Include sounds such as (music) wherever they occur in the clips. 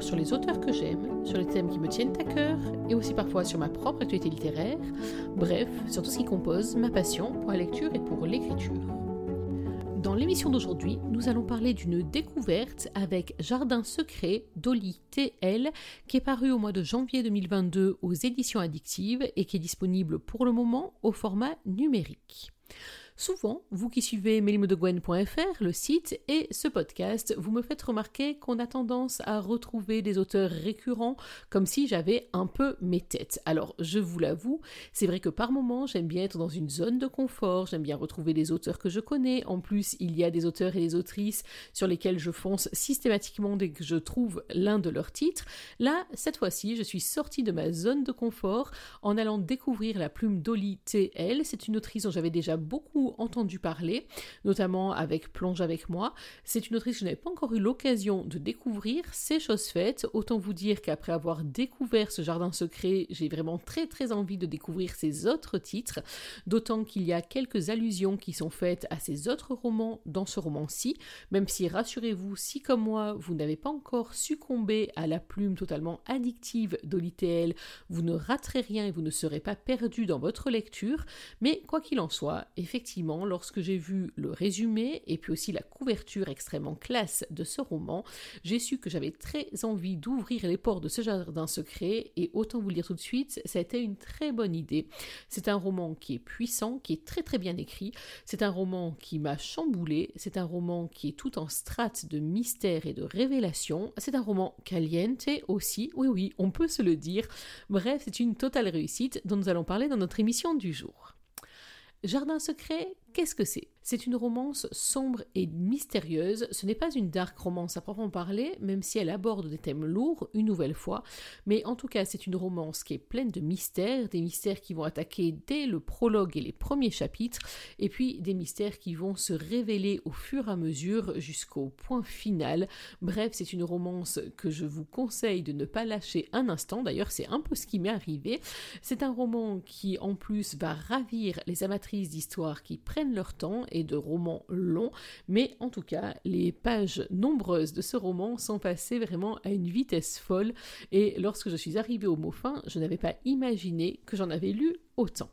sur les auteurs que j'aime, sur les thèmes qui me tiennent à cœur et aussi parfois sur ma propre actualité littéraire, bref, sur tout ce qui compose ma passion pour la lecture et pour l'écriture. Dans l'émission d'aujourd'hui, nous allons parler d'une découverte avec Jardin secret d'Oli TL qui est paru au mois de janvier 2022 aux éditions addictives et qui est disponible pour le moment au format numérique. Souvent, vous qui suivez melimodegwen.fr, le site et ce podcast, vous me faites remarquer qu'on a tendance à retrouver des auteurs récurrents comme si j'avais un peu mes têtes. Alors, je vous l'avoue, c'est vrai que par moments, j'aime bien être dans une zone de confort, j'aime bien retrouver des auteurs que je connais. En plus, il y a des auteurs et des autrices sur lesquels je fonce systématiquement dès que je trouve l'un de leurs titres. Là, cette fois-ci, je suis sortie de ma zone de confort en allant découvrir la plume d'Oli TL. C'est une autrice dont j'avais déjà beaucoup entendu parler, notamment avec Plonge avec moi. C'est une autrice que je n'avais pas encore eu l'occasion de découvrir, c'est chose faite. Autant vous dire qu'après avoir découvert ce jardin secret, j'ai vraiment très très envie de découvrir ses autres titres, d'autant qu'il y a quelques allusions qui sont faites à ses autres romans dans ce roman-ci, même si rassurez-vous, si comme moi, vous n'avez pas encore succombé à la plume totalement addictive d'Olitel, vous ne raterez rien et vous ne serez pas perdu dans votre lecture, mais quoi qu'il en soit, effectivement, lorsque j'ai vu le résumé et puis aussi la couverture extrêmement classe de ce roman, j'ai su que j'avais très envie d'ouvrir les portes de ce jardin secret et autant vous le dire tout de suite, ça a été une très bonne idée. C'est un roman qui est puissant, qui est très très bien écrit, c'est un roman qui m'a chamboulé, c'est un roman qui est tout en strates de mystère et de révélation, c'est un roman caliente aussi, oui oui, on peut se le dire. Bref, c'est une totale réussite dont nous allons parler dans notre émission du jour. Jardin secret, qu'est-ce que c'est? C'est une romance sombre et mystérieuse. Ce n'est pas une dark romance à proprement parler, même si elle aborde des thèmes lourds une nouvelle fois. Mais en tout cas, c'est une romance qui est pleine de mystères, des mystères qui vont attaquer dès le prologue et les premiers chapitres, et puis des mystères qui vont se révéler au fur et à mesure jusqu'au point final. Bref, c'est une romance que je vous conseille de ne pas lâcher un instant. D'ailleurs, c'est un peu ce qui m'est arrivé. C'est un roman qui, en plus, va ravir les amatrices d'histoire qui prennent leur temps de romans longs, mais en tout cas, les pages nombreuses de ce roman sont passées vraiment à une vitesse folle, et lorsque je suis arrivée au mot fin, je n'avais pas imaginé que j'en avais lu autant.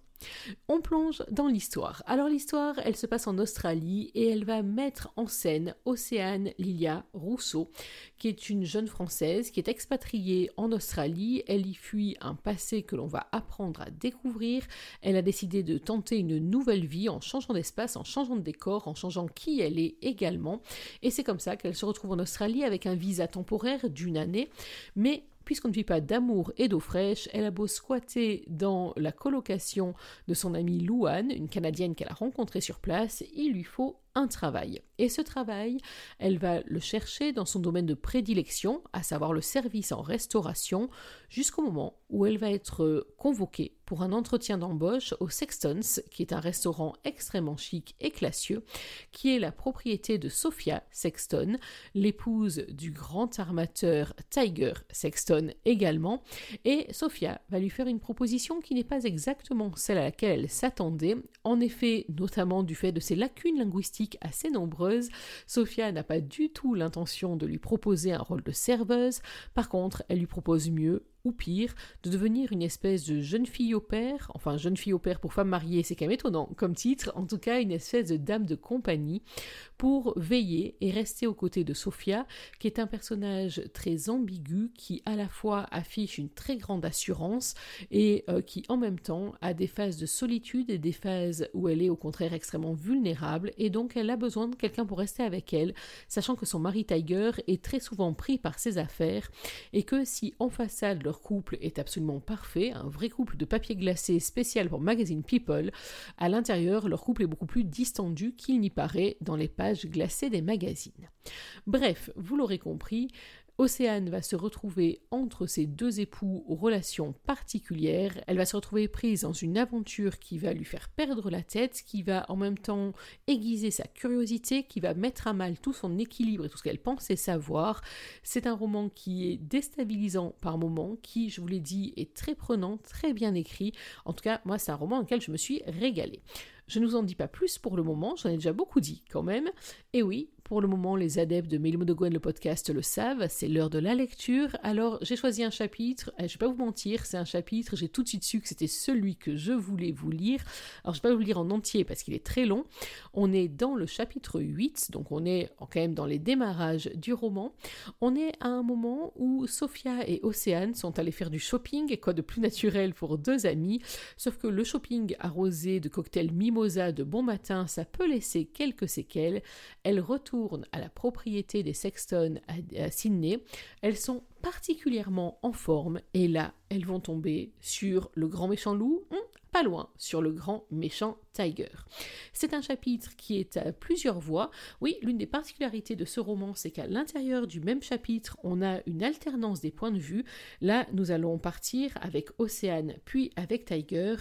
On plonge dans l'histoire. Alors l'histoire, elle se passe en Australie et elle va mettre en scène Océane Lilia Rousseau, qui est une jeune Française qui est expatriée en Australie. Elle y fuit un passé que l'on va apprendre à découvrir. Elle a décidé de tenter une nouvelle vie en changeant d'espace, en changeant de décor, en changeant qui elle est également. Et c'est comme ça qu'elle se retrouve en Australie avec un visa temporaire d'une année. Mais puisqu'on ne vit pas d'amour et d'eau fraîche, elle a beau squatter dans la colocation de son amie Louane, une Canadienne qu'elle a rencontrée sur place, il lui faut un travail. Et ce travail, elle va le chercher dans son domaine de prédilection, à savoir le service en restauration, jusqu'au moment où elle va être convoquée pour un entretien d'embauche au Sextons, qui est un restaurant extrêmement chic et classieux, qui est la propriété de Sophia Sexton, l'épouse du grand armateur Tiger Sexton également. Et Sophia va lui faire une proposition qui n'est pas exactement celle à laquelle elle s'attendait, en effet, notamment du fait de ses lacunes linguistiques assez nombreuses, Sophia n'a pas du tout l'intention de lui proposer un rôle de serveuse, par contre elle lui propose mieux ou pire, de devenir une espèce de jeune fille au père, enfin jeune fille au père pour femme mariée, c'est quand même étonnant comme titre, en tout cas une espèce de dame de compagnie, pour veiller et rester aux côtés de Sophia, qui est un personnage très ambigu, qui à la fois affiche une très grande assurance et euh, qui en même temps a des phases de solitude et des phases où elle est au contraire extrêmement vulnérable, et donc elle a besoin de quelqu'un pour rester avec elle, sachant que son mari Tiger est très souvent pris par ses affaires, et que si en façade leur couple est absolument parfait, un vrai couple de papier glacé spécial pour Magazine People, à l'intérieur leur couple est beaucoup plus distendu qu'il n'y paraît dans les pages glacées des magazines. Bref, vous l'aurez compris, Océane va se retrouver entre ses deux époux aux relations particulières. Elle va se retrouver prise dans une aventure qui va lui faire perdre la tête, qui va en même temps aiguiser sa curiosité, qui va mettre à mal tout son équilibre et tout ce qu'elle pensait savoir. C'est un roman qui est déstabilisant par moments, qui, je vous l'ai dit, est très prenant, très bien écrit. En tout cas, moi, c'est un roman auquel je me suis régalée. Je ne vous en dis pas plus pour le moment, j'en ai déjà beaucoup dit quand même. Et oui, pour le moment, les adeptes de Mélimo de Gwen, le podcast, le savent, c'est l'heure de la lecture. Alors, j'ai choisi un chapitre, je vais pas vous mentir, c'est un chapitre, j'ai tout de suite su que c'était celui que je voulais vous lire. Alors, je vais pas vous lire en entier parce qu'il est très long. On est dans le chapitre 8, donc on est quand même dans les démarrages du roman. On est à un moment où Sophia et Océane sont allés faire du shopping, quoi de plus naturel pour deux amis, sauf que le shopping arrosé de cocktails de bon matin, ça peut laisser quelques séquelles. Elles retournent à la propriété des Sexton à, Sydney. Elles sont particulièrement en forme et là, elles vont tomber sur le grand méchant loup. Hmm, loin, sur le grand méchant Tiger. C'est un chapitre qui est à plusieurs voix. Oui, l'une des particularités de ce roman, c'est qu'à l'intérieur du même chapitre, on a une alternance des points de vue. Là, nous allons partir avec Océane, puis avec Tiger.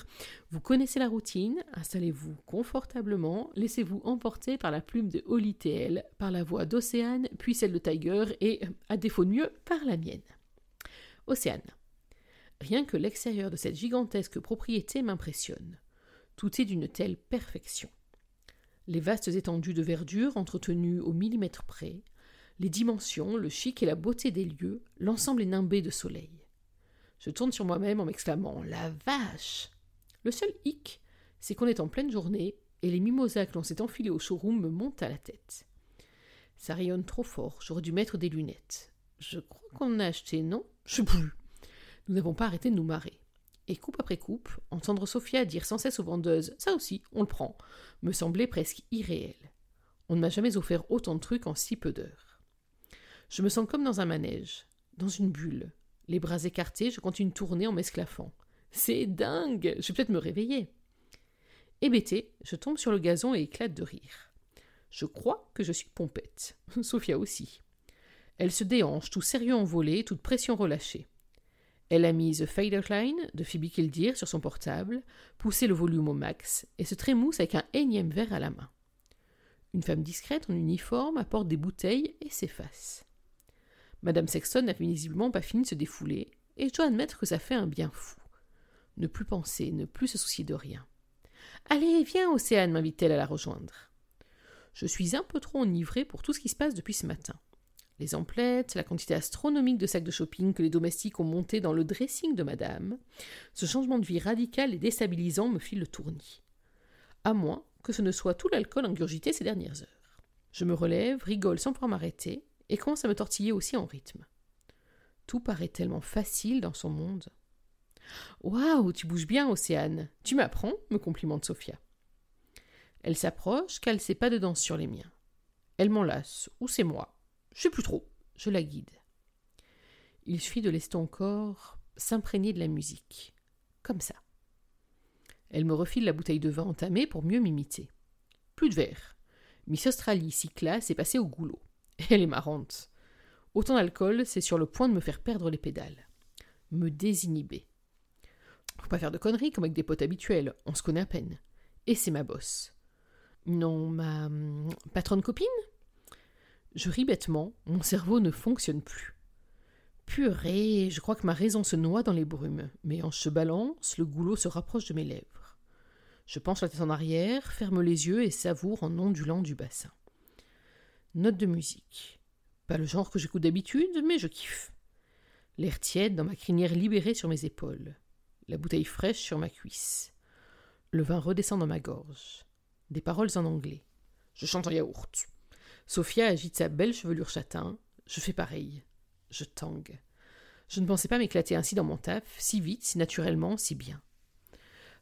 Vous connaissez la routine, installez-vous confortablement, laissez-vous emporter par la plume de Holly TL, par la voix d'Océane, puis celle de Tiger, et, à défaut de mieux, par la mienne. Océane. Rien que l'extérieur de cette gigantesque propriété m'impressionne. Tout est d'une telle perfection. Les vastes étendues de verdure entretenues au millimètre près, les dimensions, le chic et la beauté des lieux, l'ensemble est nimbé de soleil. Je tourne sur moi-même en m'exclamant La vache Le seul hic, c'est qu'on est en pleine journée et les mimosas que l'on s'est enfilés au showroom me montent à la tête. Ça rayonne trop fort, j'aurais dû mettre des lunettes. Je crois qu'on en a acheté, non? Je sais plus. Nous n'avons pas arrêté de nous marrer. Et coupe après coupe, entendre Sophia dire sans cesse aux vendeuses Ça aussi, on le prend, me semblait presque irréel. On ne m'a jamais offert autant de trucs en si peu d'heures. Je me sens comme dans un manège, dans une bulle. Les bras écartés, je continue de tourner en m'esclaffant. C'est dingue Je vais peut-être me réveiller. Hébété, je tombe sur le gazon et éclate de rire. Je crois que je suis pompette. (laughs) Sophia aussi. Elle se déhanche, tout sérieux envolé, toute pression relâchée. Elle a mis The Faderkline de Phoebe Kildir sur son portable, poussé le volume au max et se trémousse avec un énième verre à la main. Une femme discrète en uniforme apporte des bouteilles et s'efface. Madame Sexton n'a visiblement pas fini de se défouler, et je dois admettre que ça fait un bien fou. Ne plus penser, ne plus se soucier de rien. Allez, viens, Océane, m'invite-t-elle à la rejoindre. Je suis un peu trop enivrée pour tout ce qui se passe depuis ce matin les emplettes, la quantité astronomique de sacs de shopping que les domestiques ont montés dans le dressing de madame, ce changement de vie radical et déstabilisant me fit le tournis. À moins que ce ne soit tout l'alcool ingurgité ces dernières heures. Je me relève, rigole sans pouvoir m'arrêter, et commence à me tortiller aussi en rythme. Tout paraît tellement facile dans son monde. Waouh, tu bouges bien, Océane. Tu m'apprends me complimente Sophia. Elle s'approche, qu'elle ses pas de danse sur les miens. Elle m'enlace, ou c'est moi. Je sais plus trop. Je la guide. Il suffit de laisser ton corps s'imprégner de la musique. Comme ça. Elle me refile la bouteille de vin entamée pour mieux m'imiter. Plus de verre. Miss Australie, si classe, est passée au goulot. (laughs) Elle est marrante. Autant d'alcool, c'est sur le point de me faire perdre les pédales. Me désinhiber. Faut pas faire de conneries comme avec des potes habituels, on se connaît à peine. Et c'est ma bosse. Non, ma hum, patronne copine? Je ris bêtement, mon cerveau ne fonctionne plus. Purée, je crois que ma raison se noie dans les brumes, mais en se balance, le goulot se rapproche de mes lèvres. Je penche la tête en arrière, ferme les yeux et savoure en ondulant du bassin. Note de musique. Pas le genre que j'écoute d'habitude, mais je kiffe. L'air tiède dans ma crinière libérée sur mes épaules. La bouteille fraîche sur ma cuisse. Le vin redescend dans ma gorge. Des paroles en anglais. Je chante en yaourt. Sophia agite sa belle chevelure châtain. Je fais pareil. Je tangue. Je ne pensais pas m'éclater ainsi dans mon taf, si vite, si naturellement, si bien.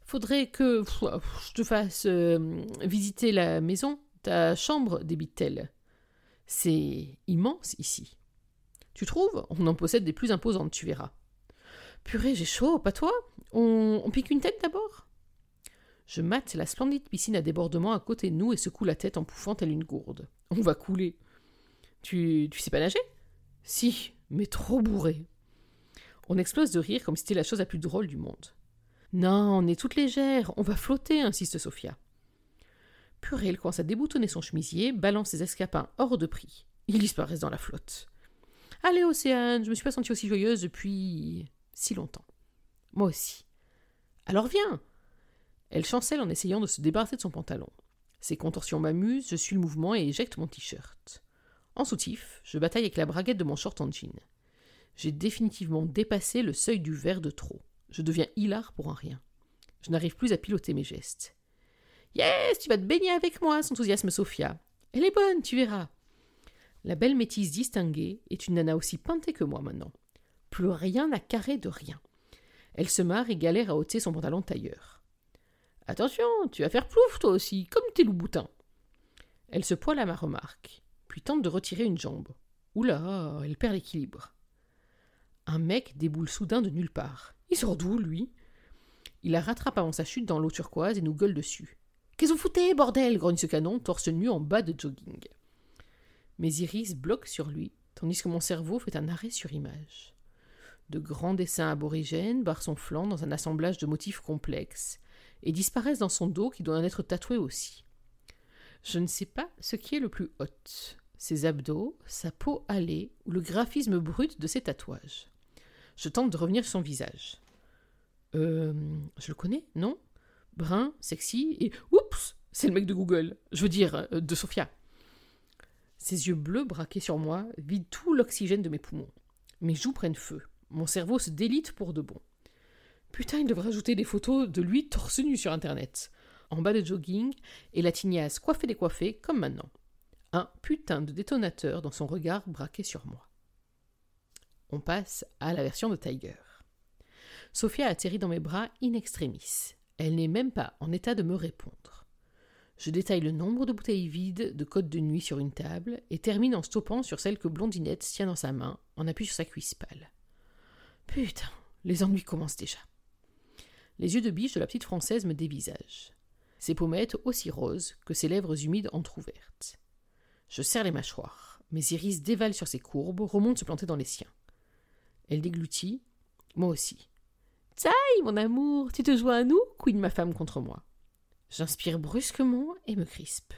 Faudrait que je te fasse euh, visiter la maison, ta chambre, débite-t-elle. C'est immense ici. Tu trouves? On en possède des plus imposantes, tu verras. Purée, j'ai chaud, pas toi? On, on pique une tête d'abord? Je mate la splendide piscine à débordement à côté de nous et secoue la tête en pouffant telle une gourde. On va couler. Tu, tu sais pas nager? Si, mais trop bourré. On explose de rire comme si c'était la chose la plus drôle du monde. Non, on est toute légère, on va flotter, insiste Sophia. Purée, elle commence à déboutonner son chemisier, balance ses escapins hors de prix. Ils disparaissent dans la flotte. Allez, Océane, je me suis pas sentie aussi joyeuse depuis si longtemps. Moi aussi. Alors viens Elle chancelle en essayant de se débarrasser de son pantalon. Ces contorsions m'amusent, je suis le mouvement et éjecte mon t-shirt. En soutif, je bataille avec la braguette de mon short en jean. J'ai définitivement dépassé le seuil du verre de trop. Je deviens hilar pour un rien. Je n'arrive plus à piloter mes gestes. Yes, tu vas te baigner avec moi, s'enthousiasme Sophia. Elle est bonne, tu verras. La belle métisse distinguée est une nana aussi peintée que moi maintenant. Plus rien n'a carré de rien. Elle se marre et galère à ôter son pantalon tailleur. Attention, tu vas faire plouf toi aussi, comme tes loups-boutins. Elle se poile à ma remarque, puis tente de retirer une jambe. Oula, elle perd l'équilibre. Un mec déboule soudain de nulle part. Il sort d'où, lui Il la rattrape avant sa chute dans l'eau turquoise et nous gueule dessus. Qu'est-ce que vous foutez, bordel grogne ce canon, torse nu en bas de jogging. Mes iris bloquent sur lui, tandis que mon cerveau fait un arrêt sur image. De grands dessins aborigènes barrent son flanc dans un assemblage de motifs complexes et disparaissent dans son dos qui doit en être tatoué aussi. Je ne sais pas ce qui est le plus hot, ses abdos, sa peau hâlée ou le graphisme brut de ses tatouages. Je tente de revenir sur son visage. Euh. Je le connais, non? Brun, sexy et. Oups C'est le mec de Google. Je veux dire, euh, de Sophia. Ses yeux bleus braqués sur moi vident tout l'oxygène de mes poumons. Mes joues prennent feu. Mon cerveau se délite pour de bon. Putain, il devrait ajouter des photos de lui torse nu sur internet. En bas de jogging et la tignasse coiffée décoiffée comme maintenant. Un putain de détonateur dans son regard braqué sur moi. On passe à la version de Tiger. Sophia atterrit dans mes bras in extremis. Elle n'est même pas en état de me répondre. Je détaille le nombre de bouteilles vides de côte de nuit sur une table et termine en stoppant sur celle que Blondinette tient dans sa main, en appui sur sa cuisse pâle. Putain, les ennuis commencent déjà. Les yeux de biche de la petite française me dévisagent. Ses pommettes aussi roses que ses lèvres humides entr'ouvertes. Je serre les mâchoires. Mes iris dévalent sur ses courbes, remontent se planter dans les siens. Elle déglutit, moi aussi. Taille, mon amour, tu te joins à nous couine ma femme contre moi. J'inspire brusquement et me crispe.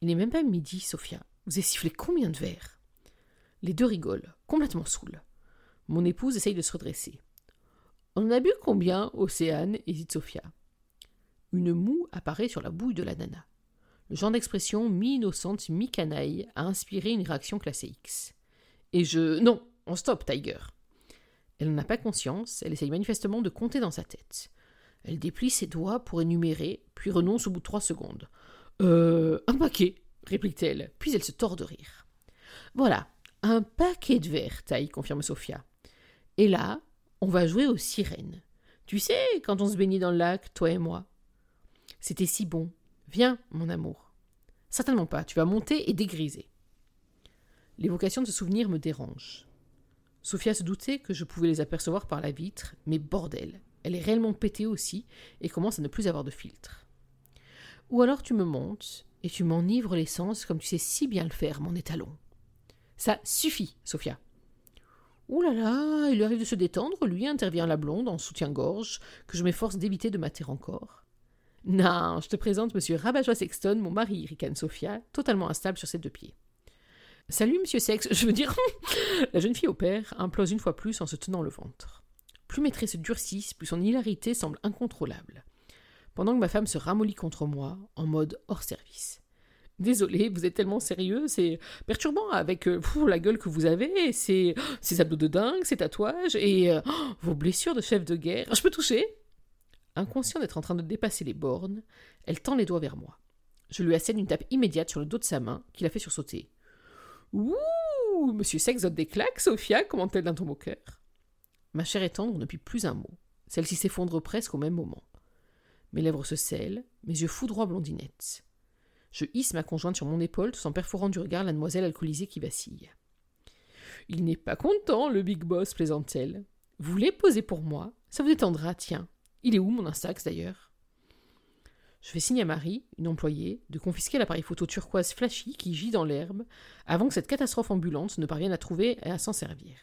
Il n'est même pas midi, Sophia. Vous avez sifflé combien de verres? Les deux rigolent, complètement saouls. Mon épouse essaye de se redresser. On a bu combien, Océane hésite Sophia. Une moue apparaît sur la bouille de la nana. Le genre d'expression mi-innocente, mi-canaille a inspiré une réaction classée X. Et je. Non, on stop, Tiger. Elle n'en a pas conscience, elle essaye manifestement de compter dans sa tête. Elle déplie ses doigts pour énumérer, puis renonce au bout de trois secondes. Euh. Un paquet, réplique-t-elle, puis elle se tord de rire. Voilà, un paquet de verres, taille, confirme Sophia. Et là, on va jouer aux sirènes. Tu sais, quand on se baignait dans le lac, toi et moi. C'était si bon. Viens, mon amour. Certainement pas, tu vas monter et dégriser. L'évocation de ce souvenir me dérange. Sophia se doutait que je pouvais les apercevoir par la vitre, mais bordel, elle est réellement pétée aussi et commence à ne plus avoir de filtre. Ou alors tu me montes et tu m'enivres l'essence comme tu sais si bien le faire, mon étalon. Ça suffit, Sophia. Ouh là là, il lui arrive de se détendre, lui, intervient la blonde en soutien-gorge, que je m'efforce d'éviter de mater encore. Non, je te présente monsieur Rabajois Sexton, mon mari, ricane Sophia, totalement instable sur ses deux pieds. Salut, monsieur Sex, (laughs) je veux dire. la jeune fille au père implose une fois plus en se tenant le ventre. Plus mes traits se durcissent, plus son hilarité semble incontrôlable. Pendant que ma femme se ramollit contre moi, en mode hors service. Désolé, vous êtes tellement sérieux, c'est perturbant avec euh, la gueule que vous avez, ces, ces abdos de dingue, ces tatouages et euh, vos blessures de chef de guerre. Je peux toucher? Inconscient d'être en train de dépasser les bornes, elle tend les doigts vers moi. Je lui assène une tape immédiate sur le dos de sa main, qui la fait sursauter. Ouh Monsieur Sex des claques, Sophia, comment-elle d'un ton cœur Ma chair est tendre ne puis plus un mot. Celle-ci s'effondre presque au même moment. Mes lèvres se scellent, mes yeux foudroient Blondinette. Je hisse ma conjointe sur mon épaule tout en perforant du regard la demoiselle alcoolisée qui vacille. Il n'est pas content, le big boss, plaisante-t-elle. Vous voulez poser pour moi? Ça vous détendra, tiens. Il est où mon Instax d'ailleurs? Je fais signe à Marie, une employée, de confisquer l'appareil photo turquoise flashy qui gît dans l'herbe avant que cette catastrophe ambulante ne parvienne à trouver et à s'en servir.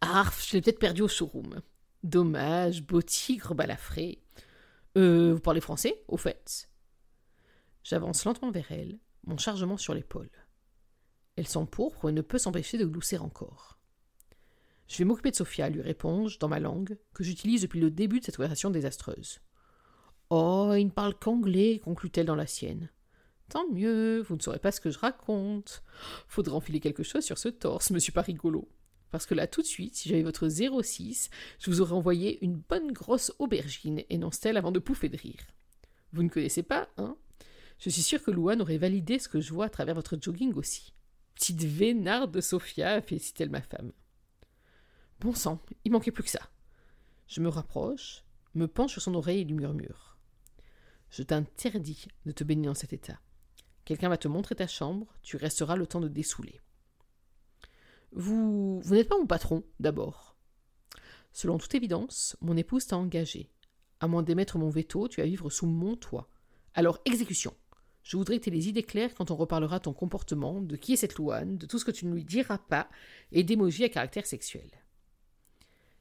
Arf, je l'ai peut-être perdu au showroom. Dommage, beau tigre balafré. Euh, vous parlez français, au fait? J'avance lentement vers elle, mon chargement sur l'épaule. Elle s'empourpre et ne peut s'empêcher de glousser encore. Je vais m'occuper de Sophia, lui réponds-je dans ma langue, que j'utilise depuis le début de cette conversation désastreuse. Oh, il ne parle qu'anglais, conclut-elle dans la sienne. Tant mieux, vous ne saurez pas ce que je raconte. Faudra enfiler quelque chose sur ce torse, monsieur pas rigolo. Parce que là, tout de suite, si j'avais votre 06, je vous aurais envoyé une bonne grosse aubergine, énonce-t-elle avant de pouffer de rire. Vous ne connaissez pas, hein? Je suis sûre que Louane aurait validé ce que je vois à travers votre jogging aussi. Petite vénarde de Sophia, félicite-t-elle ma femme. Bon sang, il manquait plus que ça. Je me rapproche, me penche sur son oreille et lui murmure. Je t'interdis de te baigner dans cet état. Quelqu'un va te montrer ta chambre, tu resteras le temps de dessouler. Vous, vous n'êtes pas mon patron, d'abord. Selon toute évidence, mon épouse t'a engagé. À moins d'émettre mon veto, tu vas vivre sous mon toit. Alors, exécution. Je voudrais que tu les idées claires quand on reparlera ton comportement, de qui est cette Louane, de tout ce que tu ne lui diras pas, et d'émojis à caractère sexuel.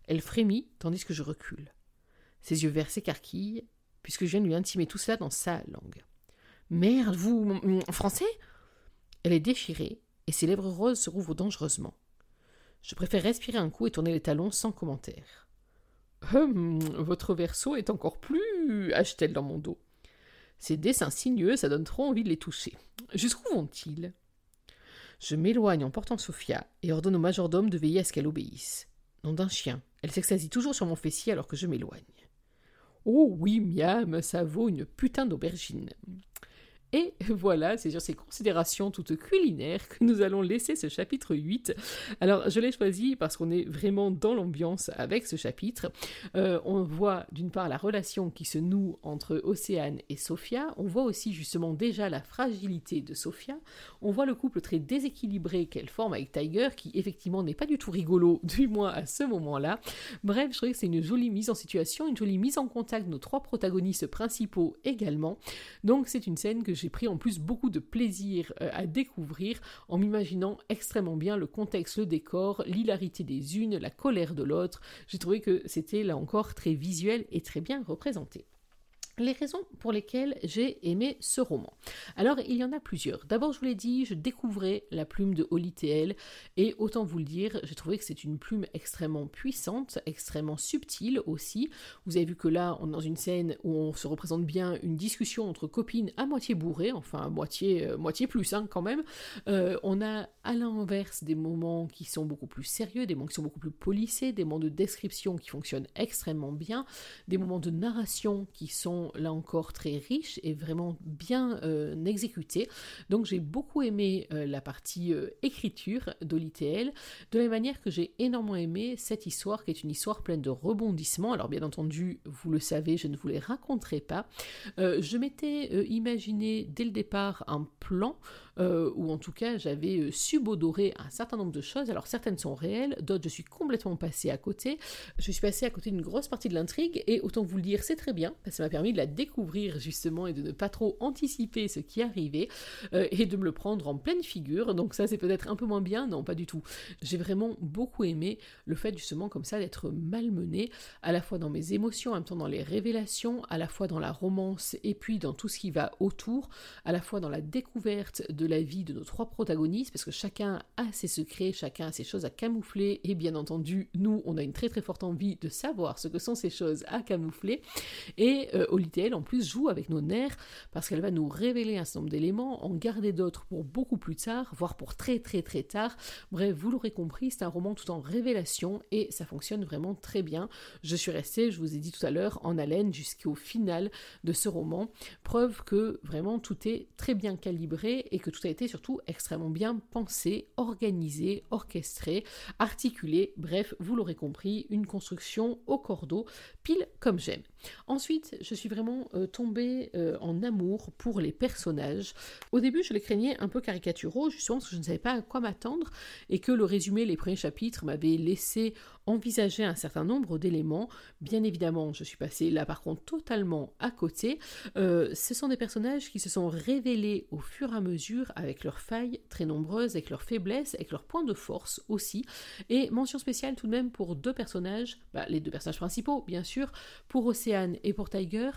Elle frémit tandis que je recule. Ses yeux verts s'écarquillent, puisque je viens de lui intimer tout cela dans sa langue. Merde, vous. français? Elle est déchirée, et ses lèvres roses se rouvrent dangereusement. Je préfère respirer un coup et tourner les talons sans commentaire. Hum, votre verso est encore plus. hache-t-elle dans mon dos. Ces dessins sinueux, ça donne trop envie de les toucher. Jusqu'où vont-ils? Je m'éloigne en portant Sophia et ordonne au majordome de veiller à ce qu'elle obéisse. Nom d'un chien, elle s'extasie toujours sur mon fessier alors que je m'éloigne. Oh oui, miam, ça vaut une putain d'aubergine. Et voilà, c'est sur ces considérations toutes culinaires que nous allons laisser ce chapitre 8. Alors, je l'ai choisi parce qu'on est vraiment dans l'ambiance avec ce chapitre. Euh, on voit d'une part la relation qui se noue entre Océane et Sophia. On voit aussi justement déjà la fragilité de Sophia. On voit le couple très déséquilibré qu'elle forme avec Tiger, qui effectivement n'est pas du tout rigolo, (laughs) du moins à ce moment-là. Bref, je trouvais que c'est une jolie mise en situation, une jolie mise en contact de nos trois protagonistes principaux également. Donc, c'est une scène que j'ai pris en plus beaucoup de plaisir euh, à découvrir en m'imaginant extrêmement bien le contexte, le décor, l'hilarité des unes, la colère de l'autre. J'ai trouvé que c'était là encore très visuel et très bien représenté les raisons pour lesquelles j'ai aimé ce roman. Alors, il y en a plusieurs. D'abord, je vous l'ai dit, je découvrais la plume de Holly TL, et autant vous le dire, j'ai trouvé que c'est une plume extrêmement puissante, extrêmement subtile aussi. Vous avez vu que là, on est dans une scène où on se représente bien une discussion entre copines à moitié bourrées, enfin à moitié, euh, plus hein, quand même. Euh, on a à l'inverse des moments qui sont beaucoup plus sérieux, des moments qui sont beaucoup plus polissés, des moments de description qui fonctionnent extrêmement bien, des moments de narration qui sont là encore très riche et vraiment bien euh, exécuté. Donc j'ai beaucoup aimé euh, la partie euh, écriture d'Olitl, de la manière que j'ai énormément aimé cette histoire qui est une histoire pleine de rebondissements. Alors bien entendu, vous le savez, je ne vous les raconterai pas. je m'étais imaginé dès le départ un plan euh, ou en tout cas j'avais euh, subodoré un certain nombre de choses. Alors certaines sont réelles, d'autres je suis complètement passée à côté. Je suis passée à côté d'une grosse partie de l'intrigue et autant vous le dire, c'est très bien, parce que ça m'a permis de la découvrir justement et de ne pas trop anticiper ce qui arrivait euh, et de me le prendre en pleine figure. Donc ça c'est peut-être un peu moins bien, non pas du tout. J'ai vraiment beaucoup aimé le fait justement comme ça d'être malmené à la fois dans mes émotions, en même temps dans les révélations, à la fois dans la romance et puis dans tout ce qui va autour, à la fois dans la découverte de la vie de nos trois protagonistes, parce que chacun a ses secrets, chacun a ses choses à camoufler, et bien entendu, nous, on a une très très forte envie de savoir ce que sont ces choses à camoufler, et euh, en plus joue avec nos nerfs, parce qu'elle va nous révéler un certain nombre d'éléments, en garder d'autres pour beaucoup plus tard, voire pour très très très tard. Bref, vous l'aurez compris, c'est un roman tout en révélation, et ça fonctionne vraiment très bien. Je suis restée, je vous ai dit tout à l'heure, en haleine jusqu'au final de ce roman, preuve que vraiment tout est très bien calibré et que tout a été surtout extrêmement bien pensé, organisé, orchestré, articulé, bref, vous l'aurez compris, une construction au cordeau, comme j'aime. Ensuite, je suis vraiment euh, tombée euh, en amour pour les personnages. Au début, je les craignais un peu caricaturaux, justement parce que je ne savais pas à quoi m'attendre et que le résumé, les premiers chapitres, m'avait laissé envisager un certain nombre d'éléments. Bien évidemment, je suis passée là par contre totalement à côté. Euh, ce sont des personnages qui se sont révélés au fur et à mesure avec leurs failles très nombreuses, avec leurs faiblesses, avec leurs points de force aussi. Et mention spéciale tout de même pour deux personnages, bah, les deux personnages principaux bien sûr, pour Océane et pour Tiger.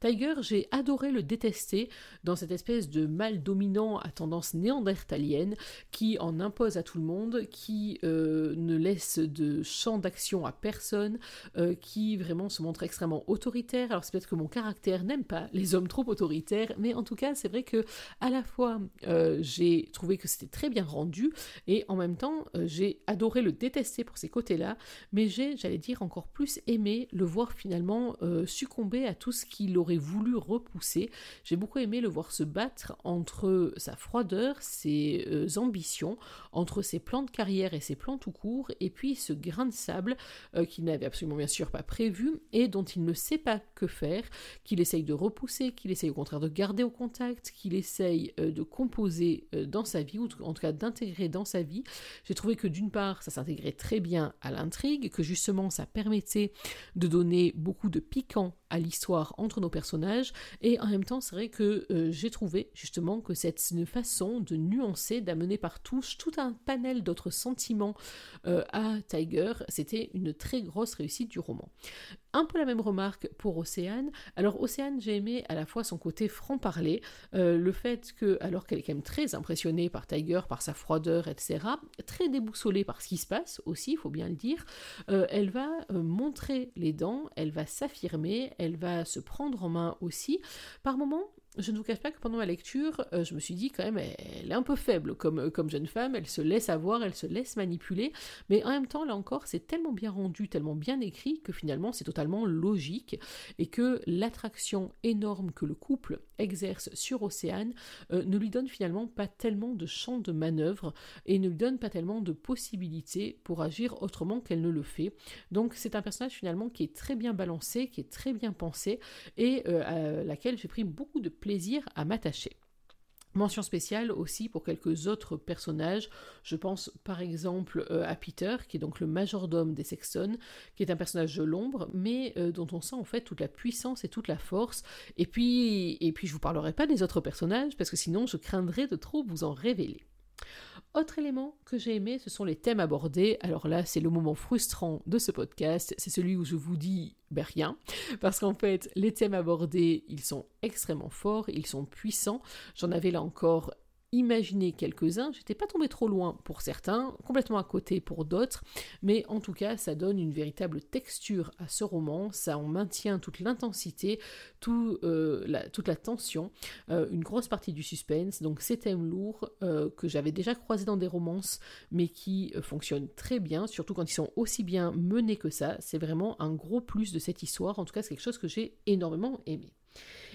Tiger, j'ai adoré le détester dans cette espèce de mal dominant à tendance néandertalienne qui en impose à tout le monde, qui euh, ne laisse de champ d'action à personne, euh, qui vraiment se montre extrêmement autoritaire. Alors c'est peut-être que mon caractère n'aime pas les hommes trop autoritaires, mais en tout cas c'est vrai que à la fois euh, j'ai trouvé que c'était très bien rendu et en même temps j'ai adoré le détester pour ces côtés-là, mais j'ai, j'allais dire, encore plus aimé le voir finalement succomber à tout ce qu'il aurait voulu repousser. J'ai beaucoup aimé le voir se battre entre sa froideur, ses ambitions, entre ses plans de carrière et ses plans tout court, et puis ce grain de sable euh, qu'il n'avait absolument bien sûr pas prévu et dont il ne sait pas que faire, qu'il essaye de repousser, qu'il essaye au contraire de garder au contact, qu'il essaye euh, de composer euh, dans sa vie, ou en tout cas d'intégrer dans sa vie. J'ai trouvé que d'une part, ça s'intégrait très bien à l'intrigue, que justement ça permettait de donner beaucoup de piquant à l'histoire entre nos personnages, et en même temps, c'est vrai que j'ai trouvé justement que cette façon de nuancer, d'amener par touche tout un panel d'autres sentiments euh, à Tiger, c'était une très grosse réussite du roman. Un peu la même remarque pour Océane. Alors Océane, j'ai aimé à la fois son côté franc-parler, euh, le fait que, alors qu'elle est quand même très impressionnée par Tiger, par sa froideur, etc., très déboussolée par ce qui se passe aussi, il faut bien le dire, euh, elle va montrer les dents, elle va s'affirmer, elle va se prendre en main aussi. Par moments, je ne vous cache pas que pendant ma lecture, euh, je me suis dit quand même, elle est un peu faible comme, euh, comme jeune femme, elle se laisse avoir, elle se laisse manipuler, mais en même temps, là encore, c'est tellement bien rendu, tellement bien écrit que finalement, c'est totalement logique et que l'attraction énorme que le couple exerce sur Océane euh, ne lui donne finalement pas tellement de champ de manœuvre et ne lui donne pas tellement de possibilités pour agir autrement qu'elle ne le fait. Donc, c'est un personnage finalement qui est très bien balancé, qui est très bien pensé et à laquelle j'ai pris beaucoup de à m'attacher. Mention spéciale aussi pour quelques autres personnages. Je pense par exemple euh, à Peter, qui est donc le majordome des Sexton, qui est un personnage de l'ombre, mais euh, dont on sent en fait toute la puissance et toute la force. Et puis, et puis je vous parlerai pas des autres personnages, parce que sinon je craindrais de trop vous en révéler. Autre élément que j'ai aimé, ce sont les thèmes abordés. Alors là, c'est le moment frustrant de ce podcast, c'est celui où je vous dis ben rien, parce qu'en fait, les thèmes abordés, ils sont extrêmement forts, ils sont puissants. J'en avais là encore imaginé quelques-uns. J'étais pas tombé trop loin pour certains, complètement à côté pour d'autres, mais en tout cas, ça donne une véritable texture à ce roman. Ça en maintient toute l'intensité, euh, toute la tension, euh, une grosse partie du suspense. Donc, ces thèmes lourds euh, que j'avais déjà croisés dans des romances, mais qui fonctionnent très bien, surtout quand ils sont aussi bien menés que ça. C'est vraiment un gros plus de cette histoire. En tout cas, c'est quelque chose que j'ai énormément aimé.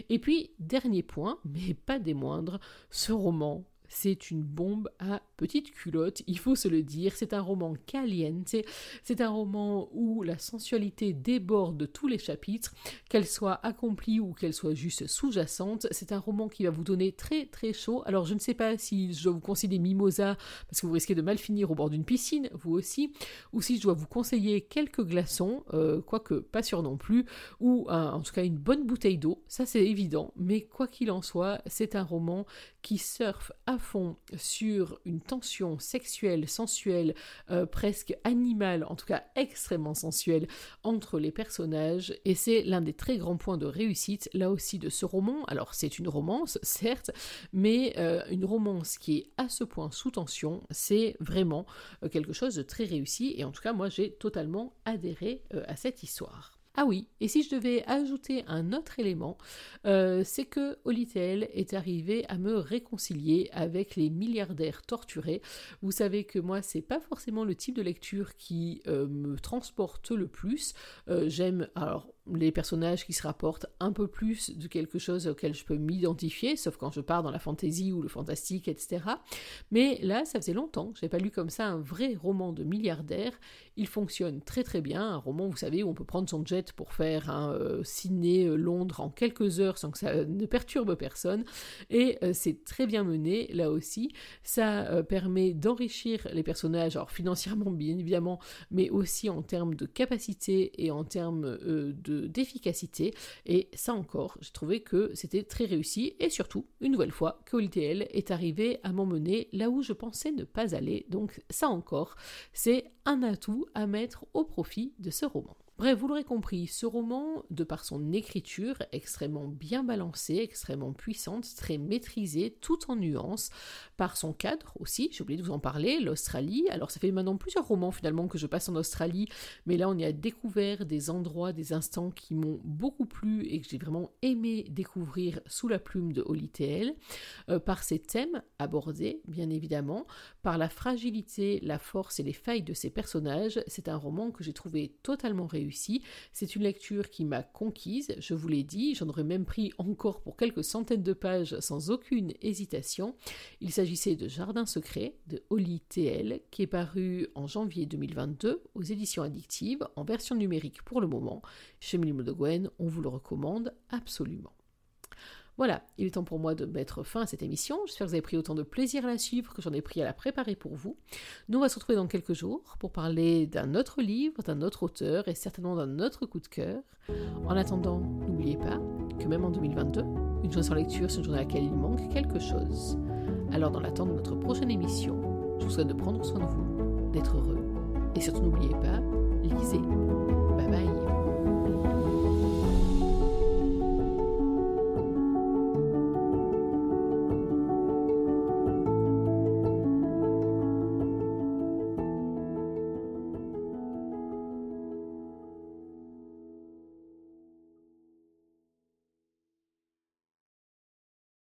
Et puis, dernier point, mais pas des moindres, ce roman c'est une bombe à petite culotte, il faut se le dire. C'est un roman caliente, c'est un roman où la sensualité déborde de tous les chapitres, qu'elle soit accomplie ou qu'elle soit juste sous-jacente. C'est un roman qui va vous donner très très chaud. Alors je ne sais pas si je dois vous conseiller Mimosa, parce que vous risquez de mal finir au bord d'une piscine, vous aussi, ou si je dois vous conseiller quelques glaçons, euh, quoique pas sûr non plus, ou en tout cas une bonne bouteille d'eau, ça c'est évident, mais quoi qu'il en soit, c'est un roman qui surfe à fond sur une tension sexuelle, sensuelle, euh, presque animale, en tout cas extrêmement sensuelle, entre les personnages, et c'est l'un des très grands points de réussite, là aussi, de ce roman. Alors, c'est une romance, (laughs) certes, mais euh, une romance qui est à ce point sous tension, c'est vraiment euh, quelque chose de très réussi, et en tout cas, moi, j'ai totalement adhéré à cette histoire. Ah oui, et si je devais ajouter un autre élément, euh, c'est que Olitel est arrivé à me réconcilier avec les milliardaires torturés. Vous savez que moi, c'est pas forcément le type de lecture qui euh, me transporte le plus. Euh, j'aime, alors les personnages qui se rapportent un peu plus de quelque chose auquel je peux m'identifier, sauf quand je pars dans la fantaisie ou le fantastique, etc. Mais là, ça faisait longtemps que je pas lu comme ça un vrai roman de milliardaire. Il fonctionne très très bien, un roman, vous savez, où on peut prendre son jet pour faire un euh, ciné euh, Londres en quelques heures sans que ça ne perturbe personne. Et euh, c'est très bien mené, là aussi. Ça permet d'enrichir les personnages, alors financièrement bien évidemment, mais aussi en termes de capacité et en termes de d'efficacité. Et ça encore, j'ai trouvé que c'était très réussi. Et surtout, une nouvelle fois, que OLTL est arrivé à m'emmener là où je pensais ne pas aller. Donc ça encore, c'est un atout à mettre au profit de ce roman. Bref, vous l'aurez compris, ce roman, de par son écriture extrêmement bien balancée, extrêmement puissante, très maîtrisée, tout en nuances, par son cadre aussi, j'ai oublié de vous en parler, l'Australie. Alors ça fait maintenant plusieurs romans finalement que je passe en Australie, mais là on y a découvert des endroits, des instants qui m'ont beaucoup plu et que j'ai vraiment aimé découvrir sous la plume de Holly TL, euh, par ses thèmes abordés, bien évidemment, par la fragilité, la force et les failles de ses personnages. C'est un roman que j'ai trouvé totalement C'est une lecture qui m'a conquise, je vous l'ai dit, j'en aurais même pris encore pour quelques centaines de pages sans aucune hésitation. Il s'agissait de Jardin secret de Holly TL, qui est paru en janvier 2022 aux éditions addictives en version numérique pour le moment. Chez Milimo de Gwen, on vous le recommande absolument. Voilà, il est temps pour moi de mettre fin à cette émission. J'espère que vous avez pris autant de plaisir à la suivre que j'en ai pris à la préparer pour vous. Nous, on va se retrouver dans quelques jours pour parler d'un autre livre, d'un autre auteur et certainement d'un autre coup de cœur. En attendant, n'oubliez pas que même en 2022, une journée sans lecture, c'est une journée à laquelle il manque quelque chose. Alors, dans l'attente de notre prochaine émission, je vous souhaite de prendre soin de vous, d'être heureux et surtout n'oubliez pas, lisez. Bye bye